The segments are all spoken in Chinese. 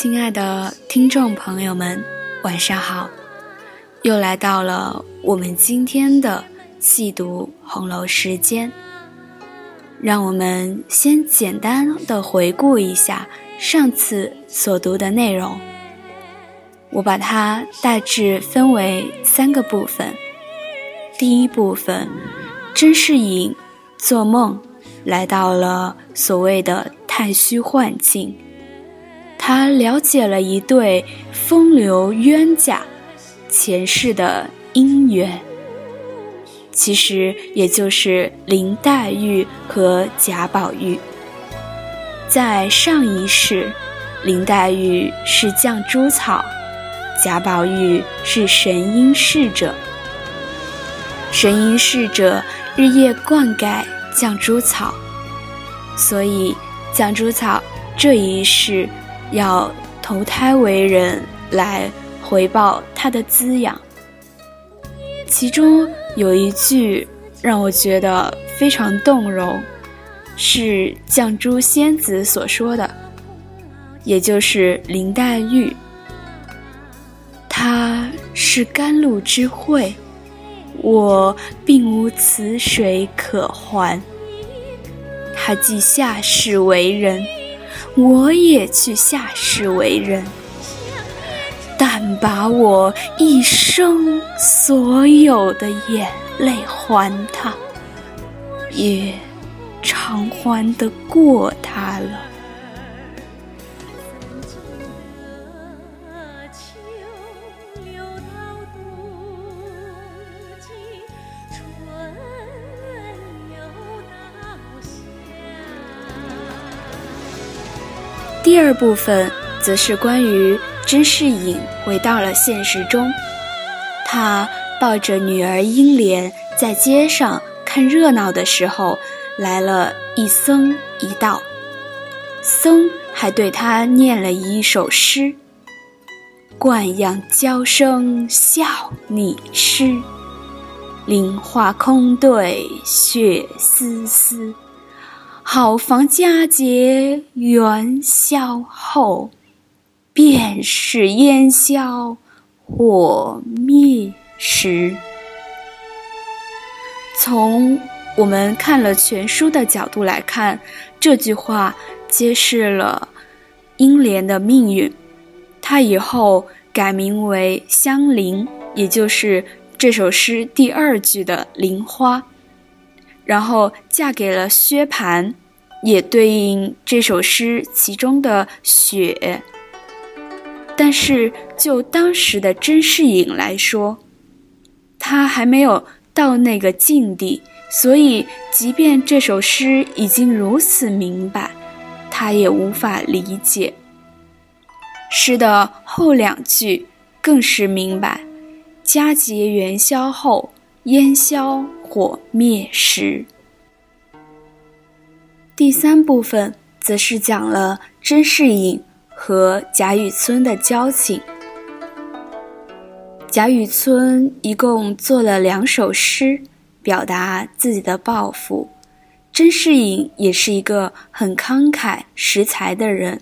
亲爱的听众朋友们，晚上好！又来到了我们今天的细读红楼时间。让我们先简单的回顾一下上次所读的内容。我把它大致分为三个部分。第一部分，甄士隐做梦来到了所谓的太虚幻境，他了解了一对风流冤家前世的姻缘，其实也就是林黛玉和贾宝玉。在上一世，林黛玉是绛珠草。贾宝玉是神瑛侍者，神瑛侍者日夜灌溉绛珠草，所以绛珠草这一世要投胎为人来回报他的滋养。其中有一句让我觉得非常动容，是绛珠仙子所说的，也就是林黛玉。他是甘露之惠，我并无此水可还。他既下世为人，我也去下世为人。但把我一生所有的眼泪还他，也偿还得过他了。第二部分则是关于甄士隐回到了现实中，他抱着女儿英莲在街上看热闹的时候，来了一僧一道，僧还对他念了一首诗：“惯养娇生笑你痴，菱花空对雪丝丝。”好房佳节元宵后，便是烟消火灭时。从我们看了全书的角度来看，这句话揭示了英莲的命运。她以后改名为香菱，也就是这首诗第二句的菱花。然后嫁给了薛蟠，也对应这首诗其中的雪。但是就当时的甄士隐来说，他还没有到那个境地，所以即便这首诗已经如此明白，他也无法理解。诗的后两句更是明白：佳节元宵后，烟消。火灭时，第三部分则是讲了甄士隐和贾雨村的交情。贾雨村一共做了两首诗，表达自己的抱负。甄士隐也是一个很慷慨识才的人，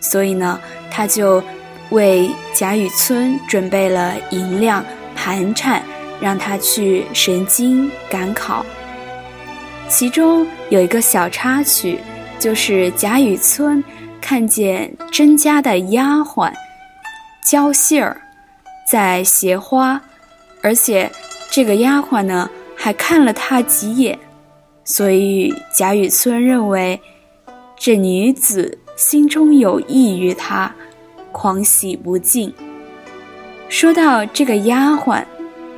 所以呢，他就为贾雨村准备了银两盘缠。让他去神经赶考。其中有一个小插曲，就是贾雨村看见甄家的丫鬟焦杏儿在携花，而且这个丫鬟呢还看了他几眼，所以贾雨村认为这女子心中有意于他，狂喜不尽。说到这个丫鬟。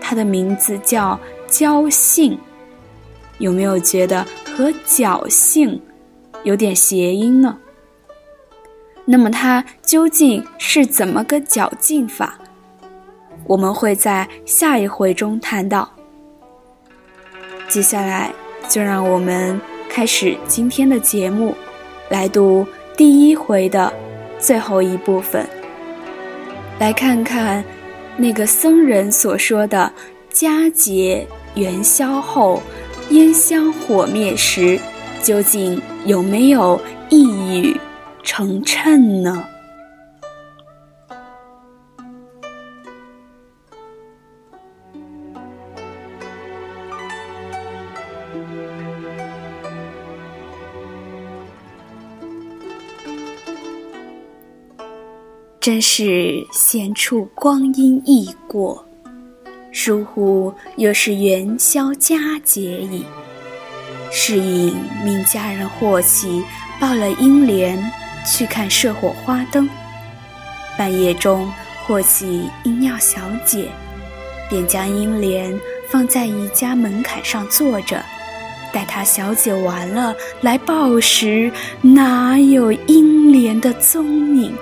它的名字叫侥幸，有没有觉得和侥幸有点谐音呢？那么它究竟是怎么个侥幸法？我们会在下一回中谈到。接下来就让我们开始今天的节目，来读第一回的最后一部分，来看看。那个僧人所说的“佳节元宵后，烟香火灭时”，究竟有没有一语成谶呢？真是闲处光阴易过，倏忽又是元宵佳节矣。是隐命家人霍启抱了英莲去看射火花灯。半夜中，霍启因要小姐，便将英莲放在一家门槛上坐着，待他小姐完了来报时，哪有英莲的踪影？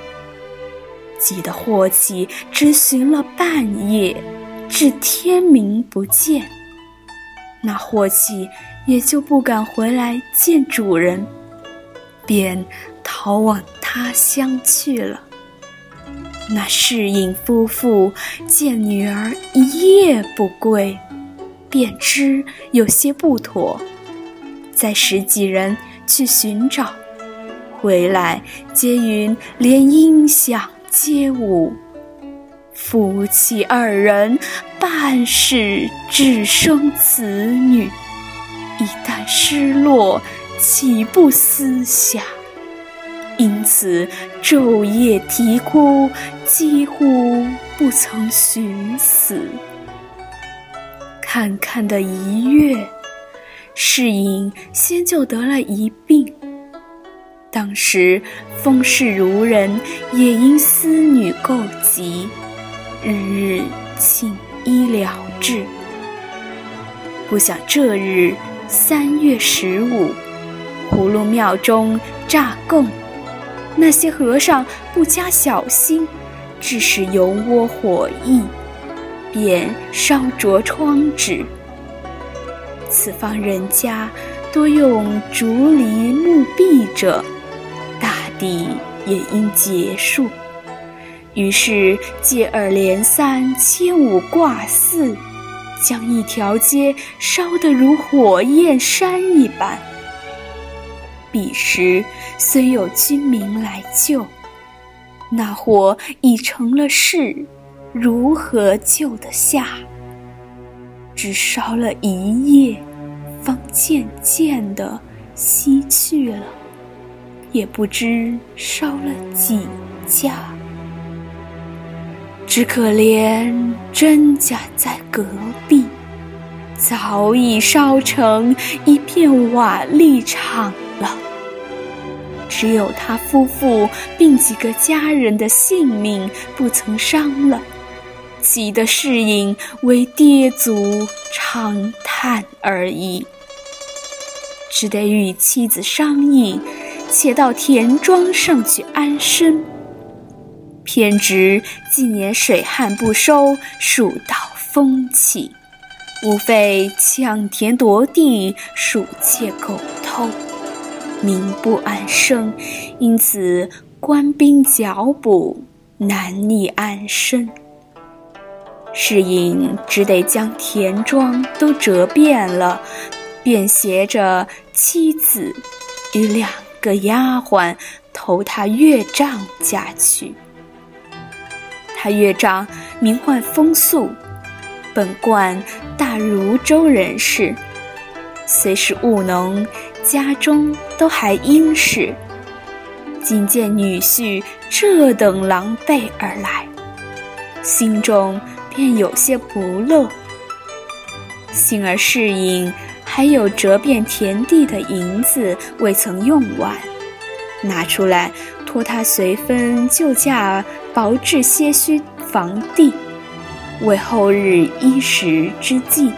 己的霍启只寻了半夜，至天明不见。那霍启也就不敢回来见主人，便逃往他乡去了。那世隐夫妇见女儿一夜不归，便知有些不妥，再十几人去寻找，回来皆云连音响。皆无，夫妻二人半世只生子女，一旦失落，岂不思下？因此昼夜啼哭，几乎不曾寻死。看看的一月，世隐先就得了一病。当时风氏孺人也因思女构疾，日日请医疗治。不想这日三月十五，葫芦庙中炸供，那些和尚不加小心，致使油窝火溢，便烧着窗纸。此方人家多用竹篱木壁者。地也应结束，于是接二连三，千五挂四，将一条街烧得如火焰山一般。彼时虽有军民来救，那火已成了势，如何救得下？只烧了一夜，方渐渐地熄去了。也不知烧了几家，只可怜甄家在隔壁，早已烧成一片瓦砾场了。只有他夫妇并几个家人的性命不曾伤了，急得世隐为跌足长叹而已，只得与妻子商议。且到田庄上去安身。偏值近年水旱不收，蜀道风起，无非抢田夺地，鼠窃狗偷，民不安生，因此官兵剿捕，难以安身。是隐只得将田庄都折遍了，便携着妻子与两。个丫鬟投他岳丈家去。他岳丈名唤风素，本贯大汝州人士，虽是务农，家中都还殷实。今见女婿这等狼狈而来，心中便有些不乐。幸而适应。还有折遍田地的银子未曾用完，拿出来托他随分就价薄置些许房地，为后日衣食之计。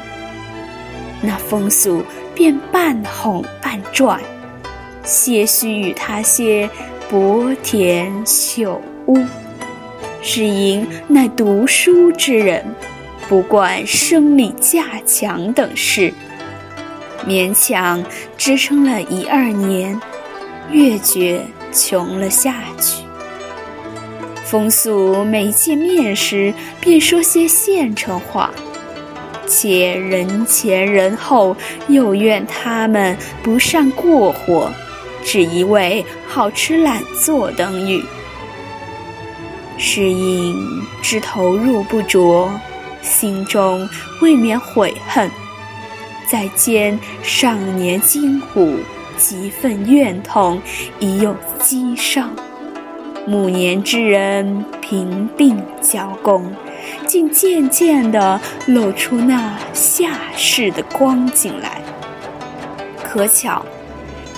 那风俗便半哄半赚，些许与他些薄田朽屋。是因乃读书之人，不惯生理价强等事。勉强支撑了一二年，越觉穷了下去。风素每见面时，便说些现成话，且人前人后又怨他们不善过活，只一味好吃懒做等语。是因知投入不着，心中未免悔恨。再见上年金虎，几份怨痛，已有积伤。暮年之人平鬓交工，竟渐渐地露出那下世的光景来。可巧，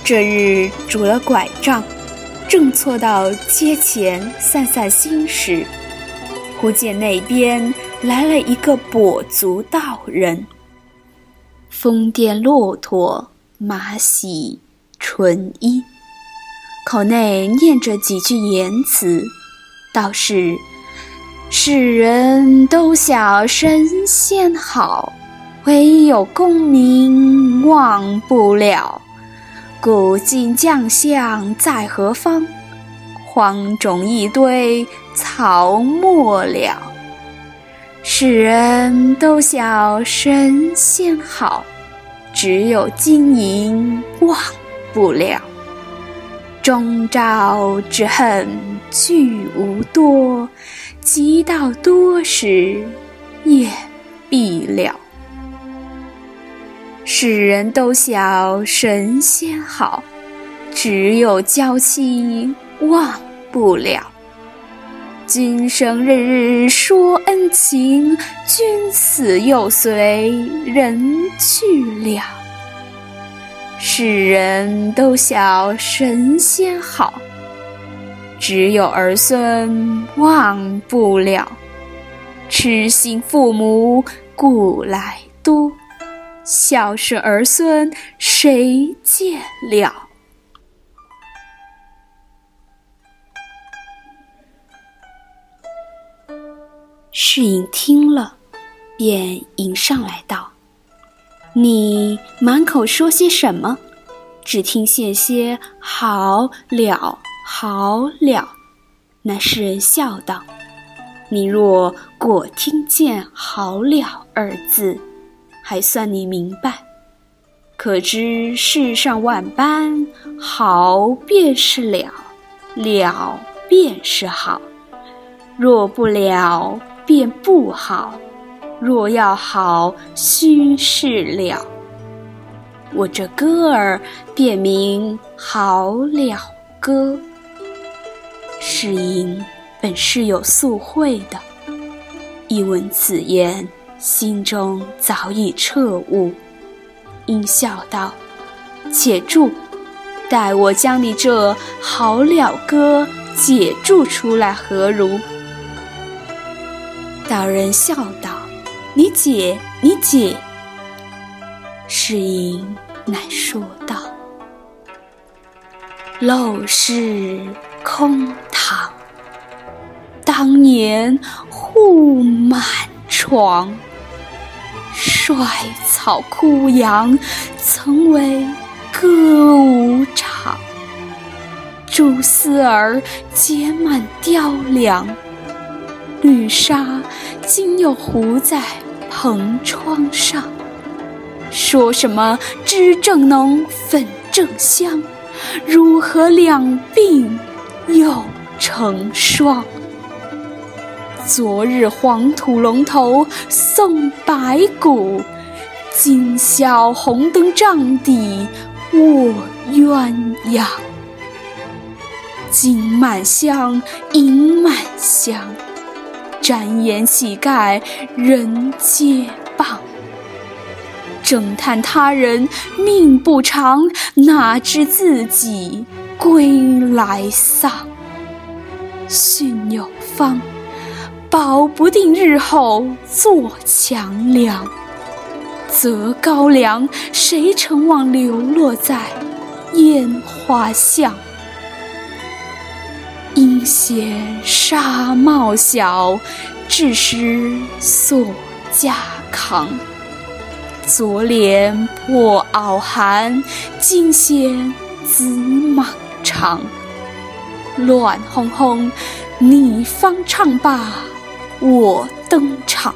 这日拄了拐杖，正错到街前散散心时，忽见那边来了一个跛足道人，疯癫骆驼，马喜纯衣，口内念着几句言辞，道是：“世人都晓神仙好。”唯有功名忘不了，古今将相在何方？荒冢一堆草没了。世人都晓神仙好，只有金银忘不了。终朝只恨聚无多，及到多时也必了。世人都晓神仙好，只有娇妻忘不了。今生日日说恩情，君死又随人去了。世人都晓神仙好，只有儿孙忘不了。痴心父母古来多。孝顺儿孙谁见了？世隐听了，便迎上来道：“你满口说些什么？只听见些好了，好了。”那诗人笑道：“你若果听见‘好了’二字。”还算你明白，可知世上万般好便是了，了便是好。若不了，便不好；若要好，须是了。我这歌儿便名好了歌。是因本是有素会的，一闻此言。心中早已彻悟，应笑道：“且住，待我将你这好了歌解注出来，何如？”道人笑道：“你解，你解。”世隐乃说道：“陋室空堂，当年户满床。”衰草枯杨，曾为歌舞场；蛛丝儿结满雕梁，绿纱今又糊在蓬窗上。说什么脂正浓，粉正香，如何两鬓又成霜？昨日黄土龙头送白骨，今宵红灯帐底卧鸳鸯。金满箱，银满箱，展颜乞丐人皆谤。正叹他人命不长，哪知自己归来丧。训有方。保不定日后做强梁，择高粱，谁曾望流落在烟花巷？嫌纱帽小，致使锁枷扛。昨怜破袄寒，今嫌紫蟒长。乱哄哄，你方唱罢。我登场，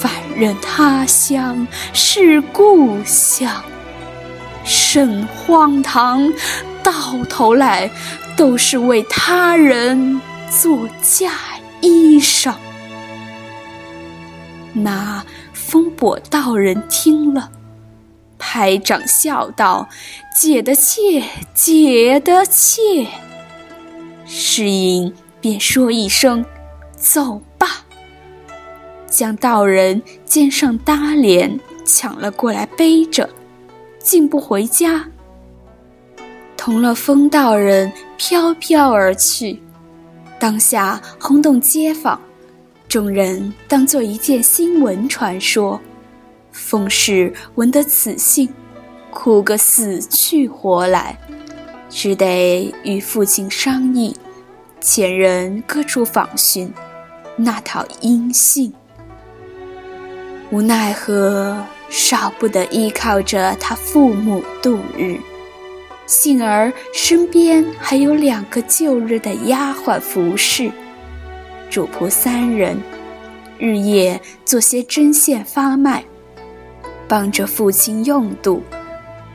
反认他乡是故乡，甚荒唐！到头来都是为他人做嫁衣裳。那风伯道人听了，拍掌笑道：“解得切，解得切！”是因。便说一声：“走吧。”将道人肩上搭帘抢了过来，背着，竟不回家。同了风道人飘飘而去，当下轰动街坊，众人当做一件新闻传说。风氏闻得此信，哭个死去活来，只得与父亲商议，遣人各处访寻，那讨音信。无奈何，少不得依靠着他父母度日。幸而身边还有两个旧日的丫鬟服侍，主仆三人，日夜做些针线发卖，帮着父亲用度。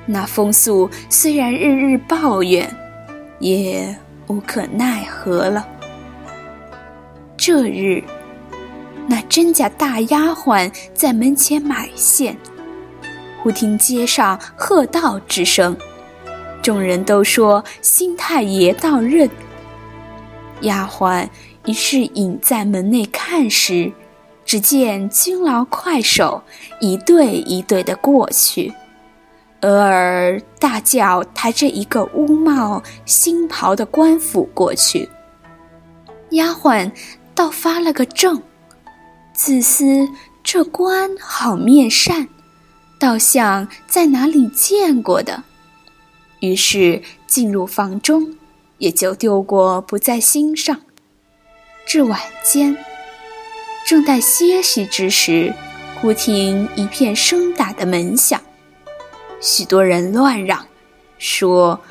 那风素虽然日日抱怨，也无可奈何了。这日。那甄家大丫鬟在门前买线，忽听街上喝道之声，众人都说新太爷到任。丫鬟于是隐在门内看时，只见金劳快手一对一对的过去，俄而大轿抬着一个乌帽新袍的官府过去。丫鬟倒发了个怔。自思这官好面善，倒像在哪里见过的。于是进入房中，也就丢过不在心上。至晚间，正待歇息之时，忽听一片声打的门响，许多人乱嚷，说：“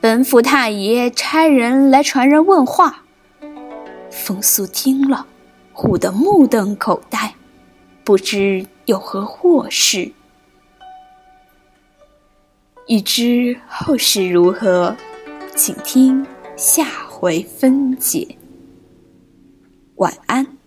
本府太爷差人来传人问话。”风素听了。唬得目瞪口呆，不知有何祸事。欲知后事如何，请听下回分解。晚安。